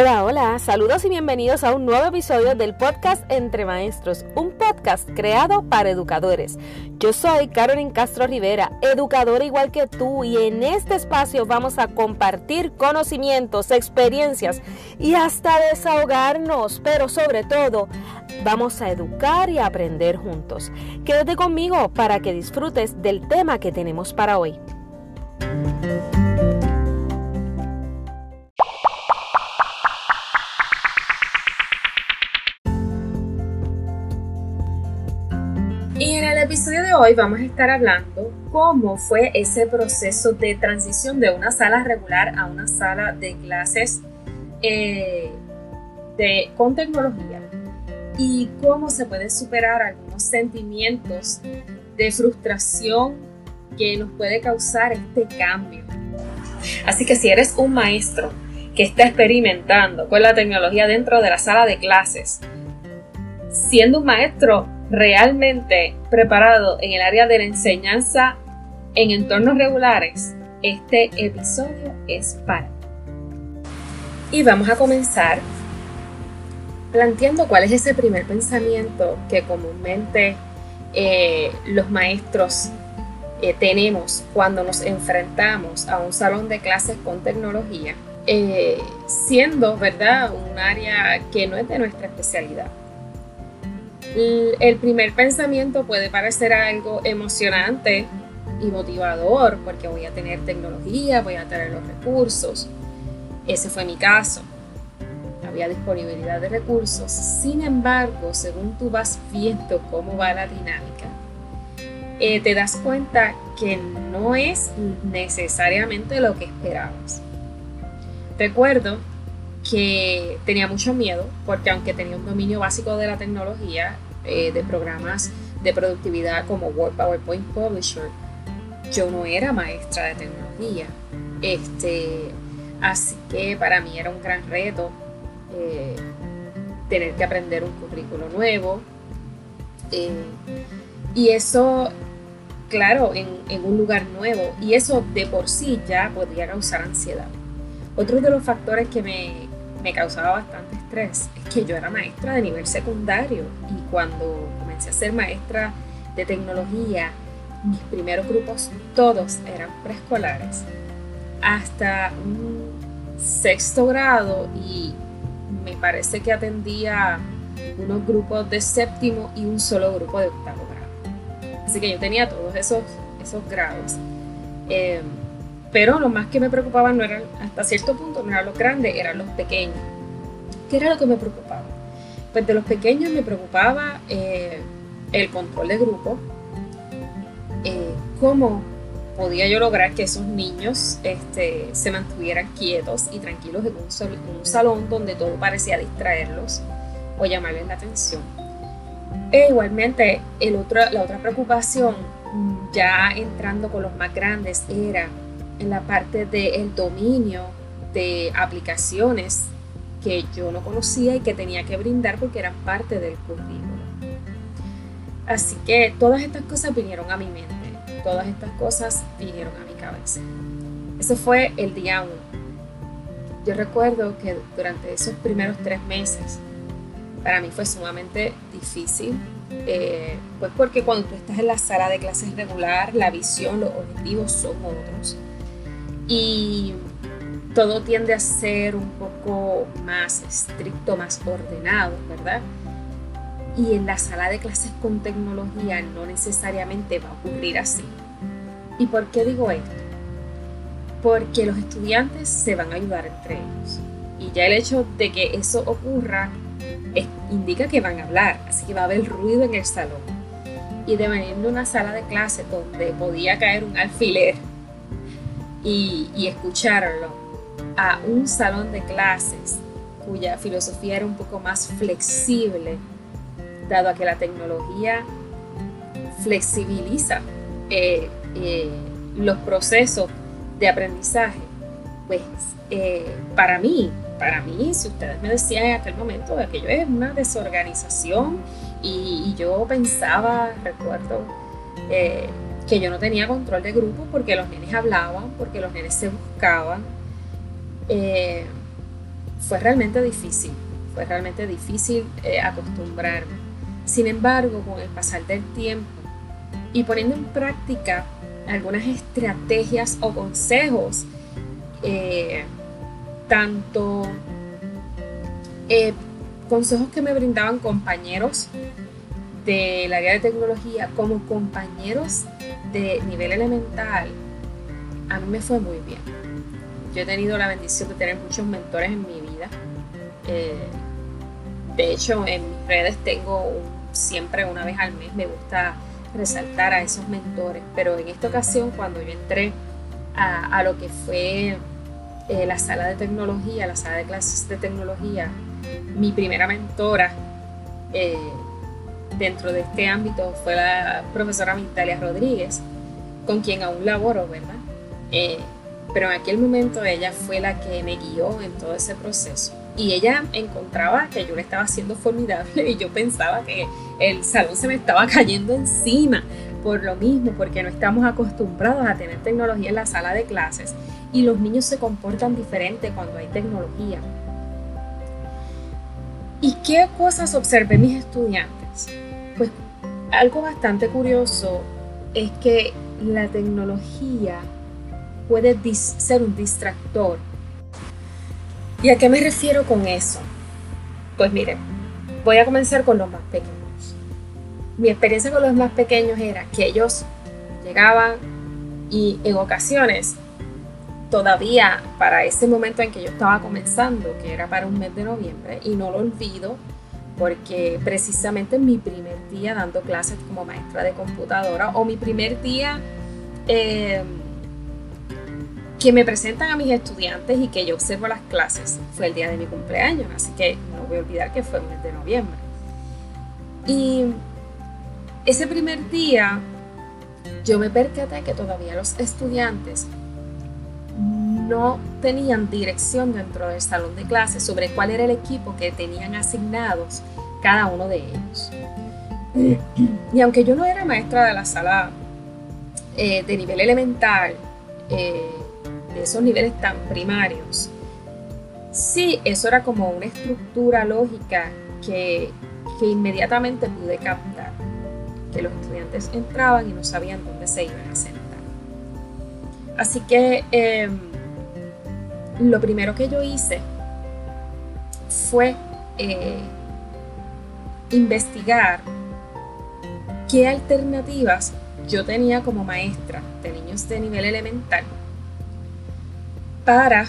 Hola, hola, saludos y bienvenidos a un nuevo episodio del podcast Entre Maestros, un podcast creado para educadores. Yo soy Carolyn Castro Rivera, educadora igual que tú, y en este espacio vamos a compartir conocimientos, experiencias y hasta desahogarnos, pero sobre todo vamos a educar y aprender juntos. Quédate conmigo para que disfrutes del tema que tenemos para hoy. De hoy vamos a estar hablando cómo fue ese proceso de transición de una sala regular a una sala de clases eh, de, con tecnología y cómo se puede superar algunos sentimientos de frustración que nos puede causar este cambio. Así que si eres un maestro que está experimentando con la tecnología dentro de la sala de clases, siendo un maestro realmente preparado en el área de la enseñanza en entornos regulares, este episodio es para. Y vamos a comenzar planteando cuál es ese primer pensamiento que comúnmente eh, los maestros eh, tenemos cuando nos enfrentamos a un salón de clases con tecnología, eh, siendo, ¿verdad?, un área que no es de nuestra especialidad. El primer pensamiento puede parecer algo emocionante y motivador porque voy a tener tecnología, voy a tener los recursos. Ese fue mi caso. Había disponibilidad de recursos. Sin embargo, según tú vas viendo cómo va la dinámica, eh, te das cuenta que no es necesariamente lo que esperabas. Recuerdo que tenía mucho miedo porque aunque tenía un dominio básico de la tecnología, eh, de programas de productividad como Word, PowerPoint Publisher, yo no era maestra de tecnología. Este, así que para mí era un gran reto eh, tener que aprender un currículo nuevo. Eh, y eso, claro, en, en un lugar nuevo. Y eso de por sí ya podría causar ansiedad. Otro de los factores que me, me causaba bastante estrés es que yo era maestra de nivel secundario y cuando comencé a ser maestra de tecnología, mis primeros grupos todos eran preescolares hasta un sexto grado y me parece que atendía unos grupos de séptimo y un solo grupo de octavo grado. Así que yo tenía todos esos, esos grados. Eh, pero lo más que me preocupaba no eran, hasta cierto punto, no eran los grandes, eran los pequeños. ¿Qué era lo que me preocupaba? Pues de los pequeños me preocupaba eh, el control de grupo, eh, cómo podía yo lograr que esos niños este, se mantuvieran quietos y tranquilos en un, salón donde todo parecía distraerlos o llamarles la atención. E igualmente, el otro, la otra preocupación, ya entrando con los más grandes, era en la parte del dominio de aplicaciones que yo no conocía y que tenía que brindar porque eran parte del currículo. Así que todas estas cosas vinieron a mi mente, todas estas cosas vinieron a mi cabeza. Ese fue el día uno. Yo recuerdo que durante esos primeros tres meses, para mí fue sumamente difícil, eh, pues porque cuando tú estás en la sala de clases regular, la visión, los objetivos son otros y todo tiende a ser un poco más estricto, más ordenado, ¿verdad? Y en la sala de clases con tecnología no necesariamente va a ocurrir así. ¿Y por qué digo esto? Porque los estudiantes se van a ayudar entre ellos. Y ya el hecho de que eso ocurra indica que van a hablar, así que va a haber ruido en el salón. Y de venir de una sala de clase donde podía caer un alfiler y, escucharlo a un salón de clases cuya filosofía era un poco más flexible, dado a que la tecnología flexibiliza eh, eh, los procesos de aprendizaje, pues eh, para mí, para mí, si ustedes me decían en aquel momento, aquello es una desorganización y, y yo pensaba, recuerdo, que yo no tenía control de grupo porque los nenes hablaban, porque los nenes se buscaban. Eh, fue realmente difícil, fue realmente difícil eh, acostumbrarme. Sin embargo, con el pasar del tiempo y poniendo en práctica algunas estrategias o consejos, eh, tanto consejos que me brindaban compañeros del área de tecnología como compañeros de nivel elemental, a mí me fue muy bien. Yo he tenido la bendición de tener muchos mentores en mi vida. Eh, de hecho, en mis redes tengo siempre una vez al mes, me gusta resaltar a esos mentores, pero en esta ocasión cuando yo entré a, lo que fue eh, la sala de tecnología, la sala de clases de tecnología, mi primera mentora eh, dentro de este ámbito fue la profesora Mintalia Rodríguez, con quien aún laboro, ¿verdad? Eh, pero en aquel momento ella fue la que me guió en todo ese proceso. Y ella encontraba que yo le estaba haciendo formidable y yo pensaba que el salón se me estaba cayendo encima por lo mismo, porque no estamos acostumbrados a tener tecnología en la sala de clases y los niños se comportan diferente cuando hay tecnología. ¿Y qué cosas observé mis estudiantes? Pues algo bastante curioso es que la tecnología puede ser un distractor. ¿Y a qué me refiero con eso? Pues miren, voy a comenzar con los más pequeños. Mi experiencia con los más pequeños era que ellos llegaban y en ocasiones, todavía para ese momento en que yo estaba comenzando, que era para un mes de noviembre, y no lo olvido, porque precisamente mi primer día dando clases como maestra de computadora o mi primer día eh, que me presentan a mis estudiantes y que yo observo las clases fue el día de mi cumpleaños, así que no voy a olvidar que fue el mes de noviembre. Y ese primer día yo me percaté que todavía los estudiantes no tenían dirección dentro del salón de clases sobre cuál era el equipo que tenían asignados cada uno de ellos. Y aunque yo no era maestra de la sala eh, de nivel elemental, eh, de esos niveles tan primarios, sí, eso era como una estructura lógica que, que inmediatamente pude captar, que los estudiantes entraban y no sabían dónde se iban a sentar. Así que em, lo primero que yo hice fue eh, investigar qué alternativas yo tenía como maestra de niños de nivel elemental para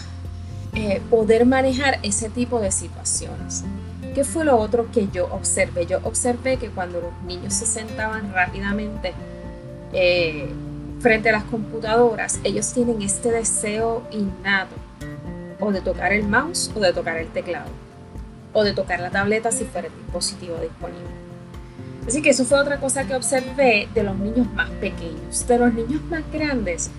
eh, poder manejar ese tipo de situaciones. ¿Qué fue lo otro que yo observé? Yo observé que cuando los niños se sentaban rápidamente eh, frente a las computadoras, ellos tienen este deseo innato o de tocar el mouse o de tocar el teclado o de tocar la tableta si fuera el dispositivo disponible. Así que eso fue otra cosa que observé de los niños más pequeños. De los niños más grandes,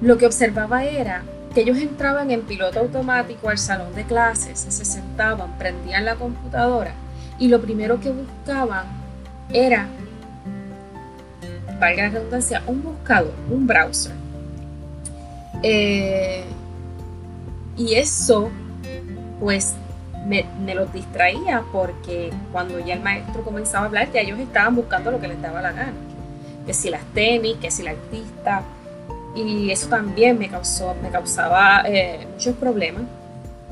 lo que observaba era que ellos entraban en piloto automático al salón de clases, se sentaban, prendían la computadora y lo primero que buscaban era, valga la redundancia, un buscador, un browser. Eh, y eso, pues, me, los distraía porque cuando ya el maestro comenzaba a hablar, ya ellos estaban buscando lo que les daba la gana. Que si las tenis, que si la artista, y eso también me, causó, me causaba eh, muchos problemas,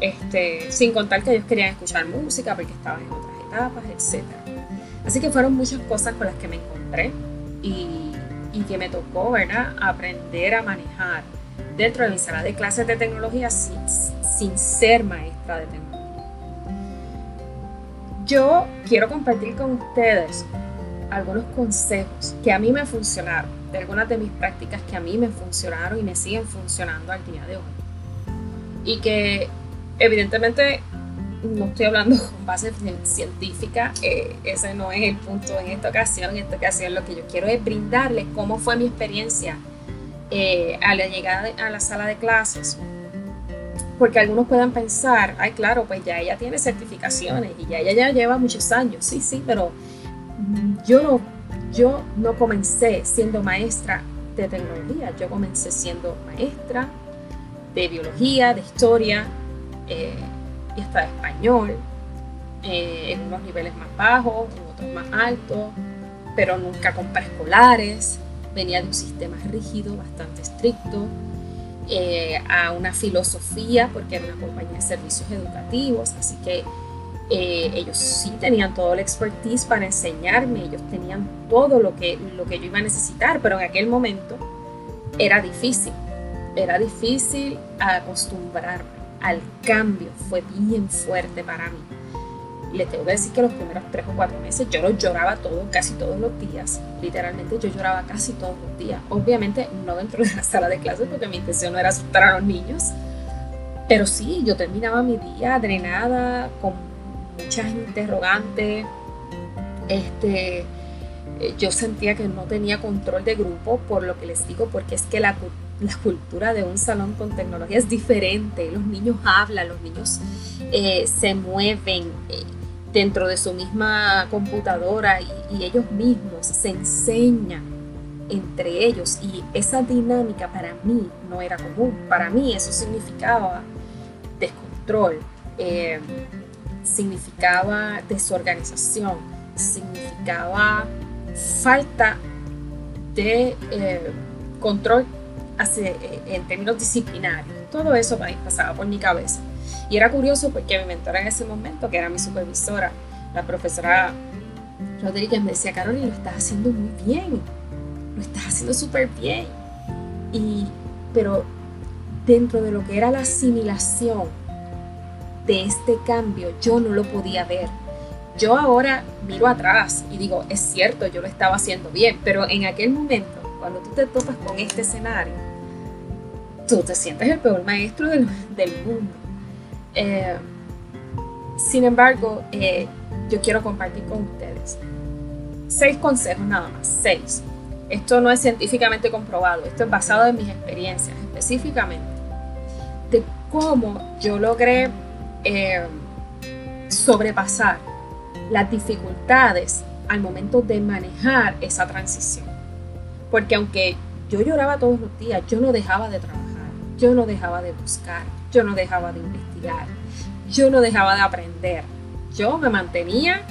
este, sin contar que ellos querían escuchar música porque estaban en otras etapas, etc. Así que fueron muchas cosas con las que me encontré y, y que me tocó ¿verdad? aprender a manejar dentro de mi sala de clases de tecnología sin, sin ser maestra de tecnología. Yo quiero compartir con ustedes algunos consejos que a mí me funcionaron de algunas de mis prácticas que a mí me funcionaron y me siguen funcionando al día de hoy. Y que evidentemente no estoy hablando con base científica, eh, ese no es el punto en esta ocasión. En esta ocasión lo que yo quiero es brindarles cómo fue mi experiencia eh, a la llegada a la sala de clases. Porque algunos puedan pensar, ay claro, pues ya ella tiene certificaciones y ya ella ya lleva muchos años. Sí, sí, pero yo no yo no comencé siendo maestra de tecnología, yo comencé siendo maestra de biología, de historia, eh, y hasta de español, eh, en unos niveles más bajos, en otros más altos, pero nunca con preescolares. Venía de un sistema rígido, bastante estricto, eh, a una filosofía, porque era una compañía de servicios educativos, así que eh, ellos sí tenían todo el expertise para enseñarme, ellos tenían todo lo que, lo que yo iba a necesitar, pero en aquel momento era difícil, era difícil acostumbrarme al cambio, fue bien fuerte para mí. Le tengo que decir que los primeros tres o cuatro meses yo lo lloraba todo, casi todos los días. Literalmente yo lloraba casi todos los días. Obviamente no dentro de la sala de clases porque mi intención no era asustar a los niños. Pero sí, yo terminaba mi día drenada, con muchas interrogantes. Este, eh, yo sentía que no tenía control de grupo, por lo que les digo, porque es que la, la cultura de un salón con tecnología es diferente. Los niños hablan, los niños eh, se mueven eh, dentro de su misma computadora y, ellos mismos se enseñan entre ellos y esa dinámica para mí no era común. Para mí eso significaba descontrol, eh, significaba desorganización, significaba falta de eh, control eh, en términos disciplinarios. Todo eso pasaba por mi cabeza. Y era curioso porque mi mentora en ese momento, que era mi supervisora, la profesora Rodríguez, me decía, Carolina, lo estás haciendo muy bien, lo estás haciendo súper bien. Y, pero dentro de lo que era la asimilación de este cambio, yo no lo podía ver. Yo ahora miro atrás y digo, es cierto, yo lo estaba haciendo bien, pero en aquel momento, cuando tú te topas con este escenario, tú te sientes el peor maestro del, mundo. Eh, sin embargo, eh, yo quiero compartir con ustedes seis consejos nada más, seis. Esto no es científicamente comprobado, esto es basado en mis experiencias específicamente de cómo yo logré eh, sobrepasar las dificultades al momento de manejar esa transición. Porque aunque yo lloraba todos los días, yo no dejaba de trabajar, yo no dejaba de buscar, yo no dejaba de investigar, yo no dejaba de aprender. Yo me mantenía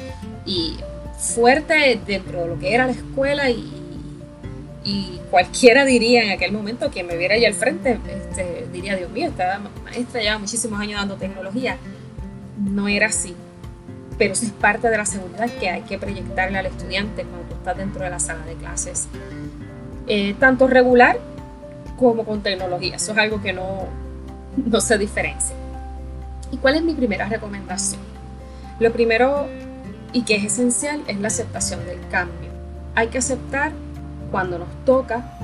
y fuerte dentro de lo que era la escuela y, cualquiera diría en aquel momento que me viera allá al frente, este, diría, Dios mío, esta maestra lleva muchísimos años dando tecnología. No era así, pero eso es parte de la seguridad que hay que proyectarle al estudiante cuando tú estás dentro de la sala de clases. Eh, tanto regular como con tecnología, eso es algo que no, no se diferencia. ¿Y cuál es mi primera recomendación? Lo primero y que es esencial es la aceptación del cambio. Hay que aceptar cuando nos toca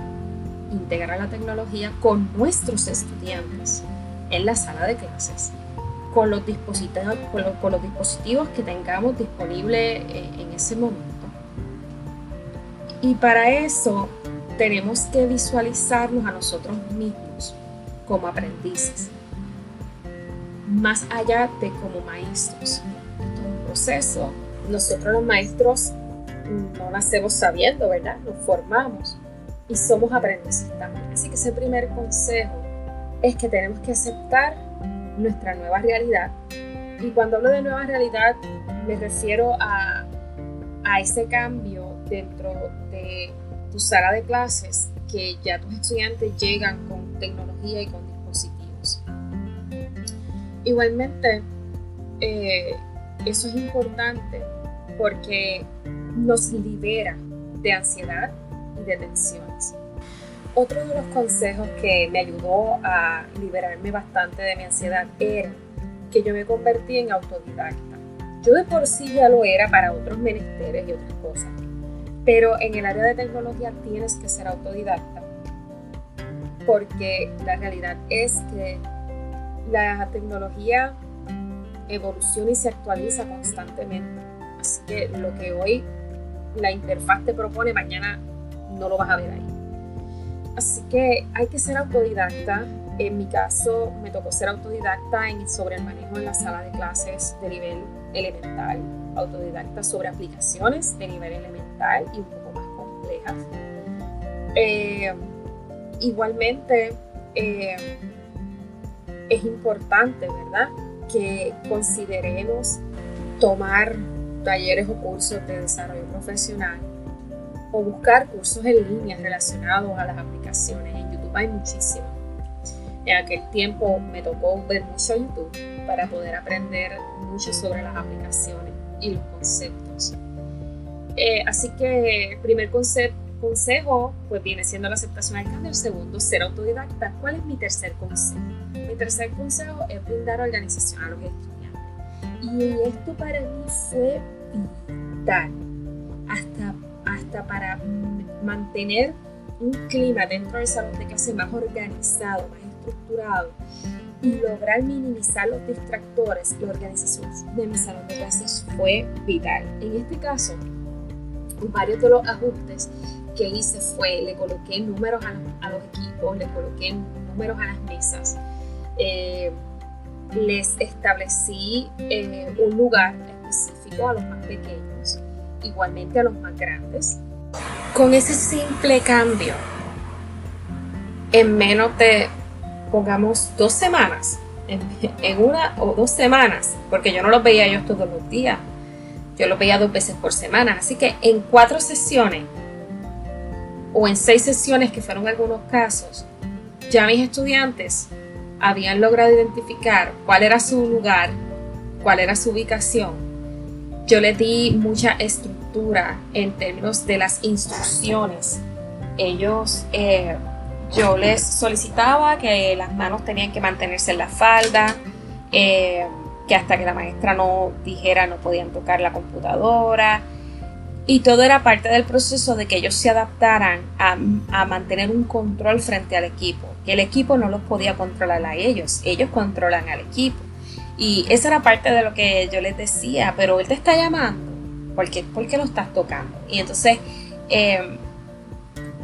integrar la tecnología con nuestros estudiantes en la sala de clases, con los dispositivos, con los, dispositivos que tengamos disponibles eh, en ese momento. Y para eso tenemos que visualizarnos a nosotros mismos como aprendices, más allá de como maestros. Esto es un proceso. Nosotros los maestros no nacemos sabiendo, ¿verdad? Nos formamos y somos aprendices también. Así que ese primer consejo es que tenemos que aceptar nuestra nueva realidad. Y cuando hablo de nueva realidad, me refiero a, a ese cambio dentro de tu sala de clases, que ya tus estudiantes llegan con tecnología y con dispositivos. Igualmente, eh, eso es importante porque nos libera de ansiedad y de tensiones. Otro de los consejos que me ayudó a liberarme bastante de mi ansiedad era que yo me convertí en autodidacta. Yo de por sí ya lo era para otros menesteres y otras cosas, pero en el área de tecnología tienes que ser autodidacta porque la realidad es que la tecnología evoluciona y se actualiza constantemente. Así que lo que hoy la interfaz te propone, mañana no lo vas a ver ahí. Así que hay que ser autodidacta. En mi caso me tocó ser autodidacta en, sobre el manejo en la sala de clases de nivel elemental, autodidacta sobre aplicaciones de nivel elemental y un poco más complejas. Eh, igualmente, eh, es importante, ¿verdad? que consideremos tomar talleres o cursos de desarrollo profesional o buscar cursos en línea relacionados a las aplicaciones. En YouTube hay muchísimos. En aquel tiempo me tocó ver mucho YouTube para poder aprender mucho sobre las aplicaciones y los conceptos. Eh, así que el primer consejo pues viene siendo la aceptación al cambio, el segundo ser autodidacta. ¿Cuál es mi tercer consejo? Mi tercer consejo es brindar organización a los estudiantes. Y esto para mí fue vital, hasta, hasta para mantener un clima dentro del salón de clase más organizado, más y lograr minimizar los distractores, la organización de mi salón de clases fue vital. En este caso, varios de los ajustes que hice fue, le coloqué números a los, equipos, le coloqué números a las mesas, eh, les establecí eh, un lugar específico a los más pequeños, igualmente a los más grandes. Con ese simple cambio, en menos de pongamos dos semanas, en, una o dos semanas, porque yo no los veía ellos todos los días, yo los veía dos veces por semana, así que en cuatro sesiones o en seis sesiones, que fueron algunos casos, ya mis estudiantes habían logrado identificar cuál era su lugar, cuál era su ubicación. Yo les di mucha estructura en términos de las instrucciones. Ellos eh, yo les solicitaba que las manos tenían que mantenerse en la falda, eh, que hasta que la maestra no dijera no podían tocar la computadora. Y todo era parte del proceso de que ellos se adaptaran a, mantener un control frente al equipo, que el equipo no los podía controlar a ellos, ellos controlan al equipo. Y esa era parte de lo que yo les decía, pero él te está llamando, ¿por qué, ¿por qué lo estás tocando? Y entonces eh,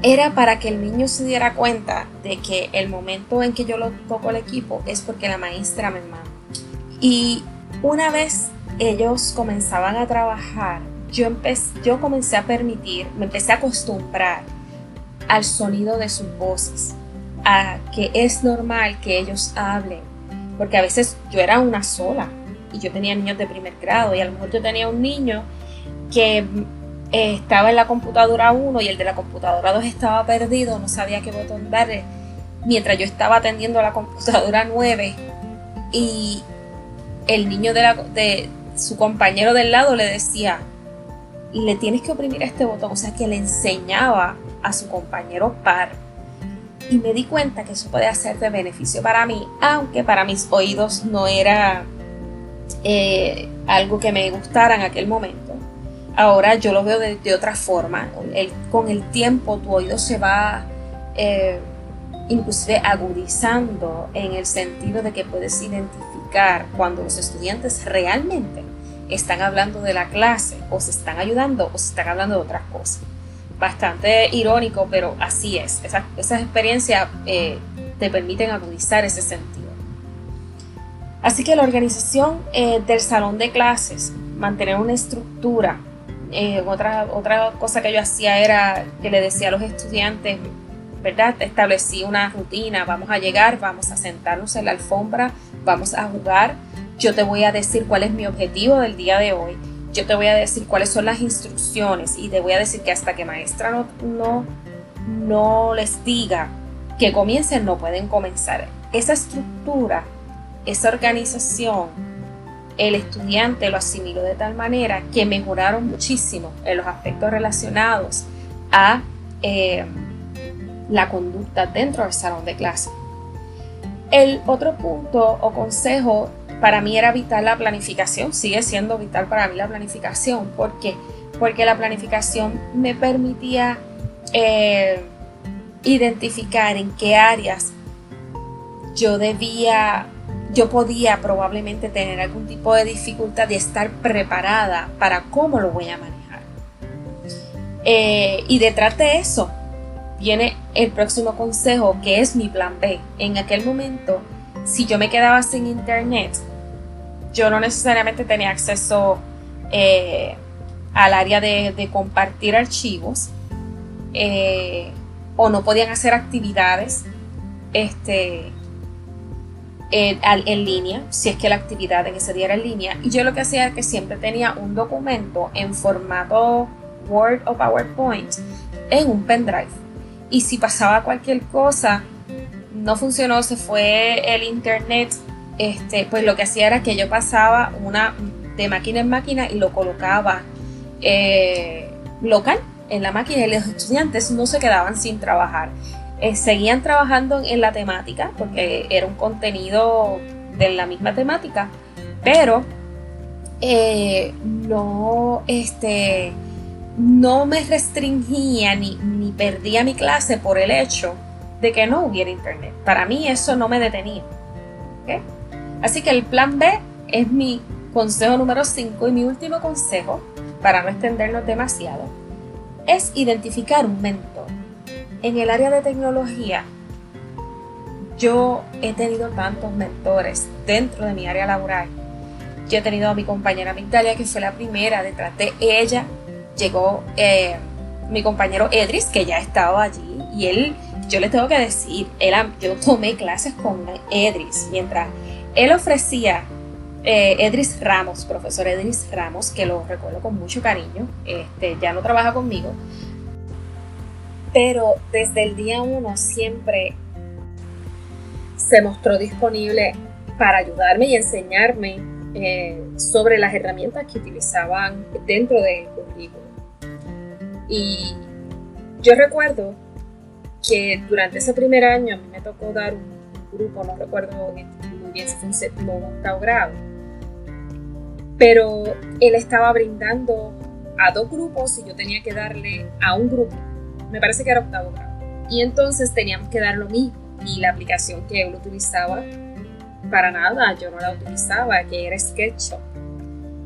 era para que el niño se diera cuenta de que el momento en que yo lo toco el equipo es porque la maestra me manda. Y una vez ellos comenzaban a trabajar, yo, yo comencé a permitir, me empecé a acostumbrar al sonido de sus voces, a que es normal que ellos hablen, porque a veces yo era una sola y yo tenía niños de primer grado y a lo mejor yo tenía un niño que estaba en la computadora 1 y el de la computadora 2 estaba perdido, no sabía qué botón darle, mientras yo estaba atendiendo a la computadora 9 y el niño de, la, su compañero del lado le decía, le tienes que oprimir este botón, o sea que le enseñaba a su compañero par. Y me di cuenta que eso puede ser de beneficio para mí, aunque para mis oídos no era eh, algo que me gustara en aquel momento ahora yo lo veo de, otra forma. con el tiempo tu oído se va eh, inclusive agudizando en el sentido de que puedes identificar cuando los estudiantes realmente están hablando de la clase o se están ayudando o se están hablando de otras cosas. Bastante irónico, pero así es. esas experiencias eh, te permiten agudizar ese sentido. Así que la organización eh, del salón de clases, mantener una estructura, eh, otra, otra cosa que yo hacía era que le decía a los estudiantes, ¿verdad? Establecí una rutina, vamos a llegar, vamos a sentarnos en la alfombra, vamos a jugar, yo te voy a decir cuál es mi objetivo del día de hoy, yo te voy a decir cuáles son las instrucciones y te voy a decir que hasta que maestra no, no, no les diga que comiencen, no pueden comenzar. Esa estructura, esa organización, el estudiante lo asimiló de tal manera que mejoraron muchísimo en los aspectos relacionados a eh, la conducta dentro del salón de clase. El otro punto o consejo para mí era vital la planificación, sigue siendo vital para mí la planificación. ¿Por qué? Porque la planificación me permitía eh, identificar en qué áreas yo debía yo podía probablemente tener algún tipo de dificultad de estar preparada para cómo lo voy a manejar. Eh, y detrás de eso viene el próximo consejo, que es mi plan B. En aquel momento, si yo me quedaba sin internet, yo no necesariamente tenía acceso eh, al área de, compartir archivos eh, o no podían hacer actividades este, eh, en línea, si es que la actividad en ese día era en línea. Y yo lo que hacía era que siempre tenía un documento en formato Word o PowerPoint en un pendrive. Y si pasaba cualquier cosa, no funcionó, se fue el internet, este, pues lo que hacía era que yo pasaba una de máquina en máquina y lo colocaba eh, local en la máquina y los estudiantes no se quedaban sin trabajar. Eh, seguían trabajando en la temática porque era un contenido de la misma temática, pero eh, no, este, no me restringía ni, ni perdía mi clase por el hecho de que no hubiera internet. Para mí eso no me detenía. Así que el plan B es mi consejo número 5 y mi último consejo, para no extendernos demasiado, es identificar un mentor. En el área de tecnología, yo he tenido tantos mentores dentro de mi área laboral. Yo he tenido a mi compañera Migdalia, que fue la primera, detrás de ella llegó eh, mi compañero Edris, que ya estaba allí, y él, yo le tengo que decir, él, yo tomé clases con Edris, mientras él ofrecía eh, Edris Ramos, profesor Edris Ramos, que lo recuerdo con mucho cariño, este, ya no trabaja conmigo, pero desde el día uno siempre se mostró disponible para ayudarme y enseñarme eh, sobre las herramientas que utilizaban dentro del currículo. Y yo recuerdo que durante ese primer año a mí me tocó dar un grupo, no recuerdo si fue un séptimo o octavo grado, pero él estaba brindando a dos grupos y yo tenía que darle a un grupo, me parece que era octavo grado, y entonces teníamos que dar lo mismo y la aplicación que él utilizaba para nada, yo no la utilizaba, que era SketchUp.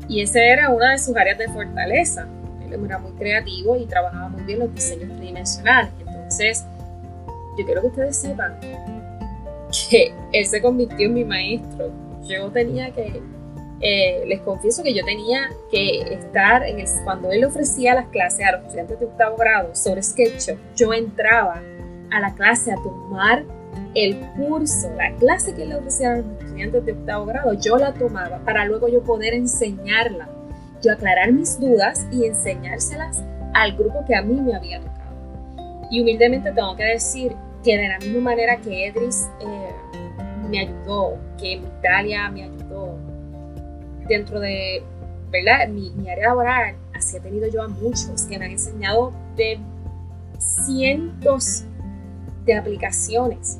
Y esa era una de sus áreas de fortaleza. Él era muy creativo y trabajaba muy bien los diseños tridimensionales. Entonces, yo quiero que ustedes sepan que él se convirtió en mi maestro. Yo tenía que, eh, les confieso que yo tenía que estar en el, cuando él ofrecía las clases a los estudiantes de octavo grado sobre SketchUp, yo entraba a la clase a tomar el curso, la clase que le ofrecía a los estudiantes de octavo grado, yo la tomaba para luego yo poder enseñarla, yo aclarar mis dudas y enseñárselas al grupo que a mí me había tocado. Y humildemente tengo que decir que de la misma manera que Edris eh, me ayudó, que Italia me ayudó, dentro de ¿verdad? Mi, mi, área laboral, así he tenido yo a muchos que me han enseñado de cientos de aplicaciones.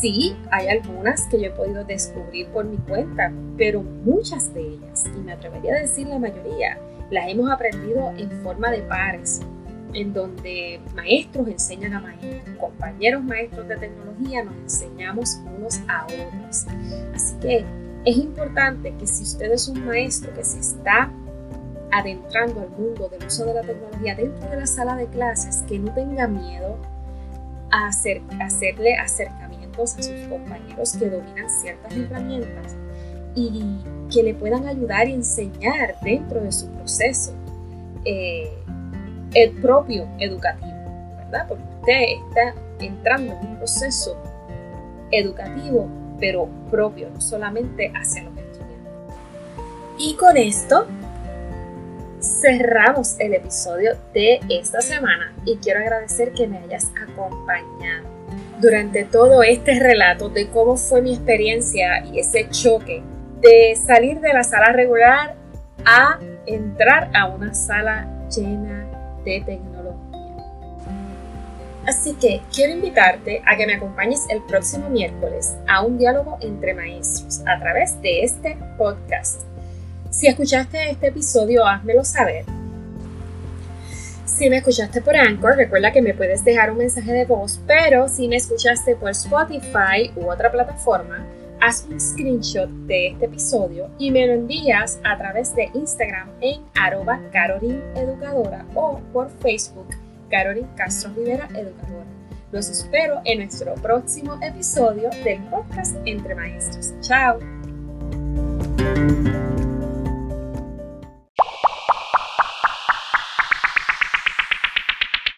Sí, hay algunas que yo he podido descubrir por mi cuenta, pero muchas de ellas, y me atrevería a decir la mayoría, las hemos aprendido en forma de pares, en donde maestros enseñan a maestros, compañeros maestros de tecnología nos enseñamos unos a otros. Así que es importante que si usted es un maestro que se está adentrando al mundo del uso de la tecnología dentro de la sala de clases, que no tenga miedo a, hacer, hacerle acercamientos a sus compañeros que dominan ciertas herramientas y que le puedan ayudar y enseñar dentro de su proceso. Eh, el propio educativo, ¿verdad? Porque usted está entrando en un proceso educativo, pero propio, no solamente hacia los estudiantes. Y con esto cerramos el episodio de esta semana y quiero agradecer que me hayas acompañado durante todo este relato de cómo fue mi experiencia y ese choque de salir de la sala regular a entrar a una sala llena de tecnología. Así que quiero invitarte a que me acompañes el próximo miércoles a un diálogo entre maestros a través de este podcast. Si escuchaste este episodio, házmelo saber. Si me escuchaste por Anchor, recuerda que me puedes dejar un mensaje de voz, pero si me escuchaste por Spotify u otra plataforma, haz un screenshot de este episodio y me lo envías a través de Instagram en arroba Educadora o por Facebook Carolyn Castro Rivera Educadora. Los espero en nuestro próximo episodio del podcast Entre Maestros. Chao.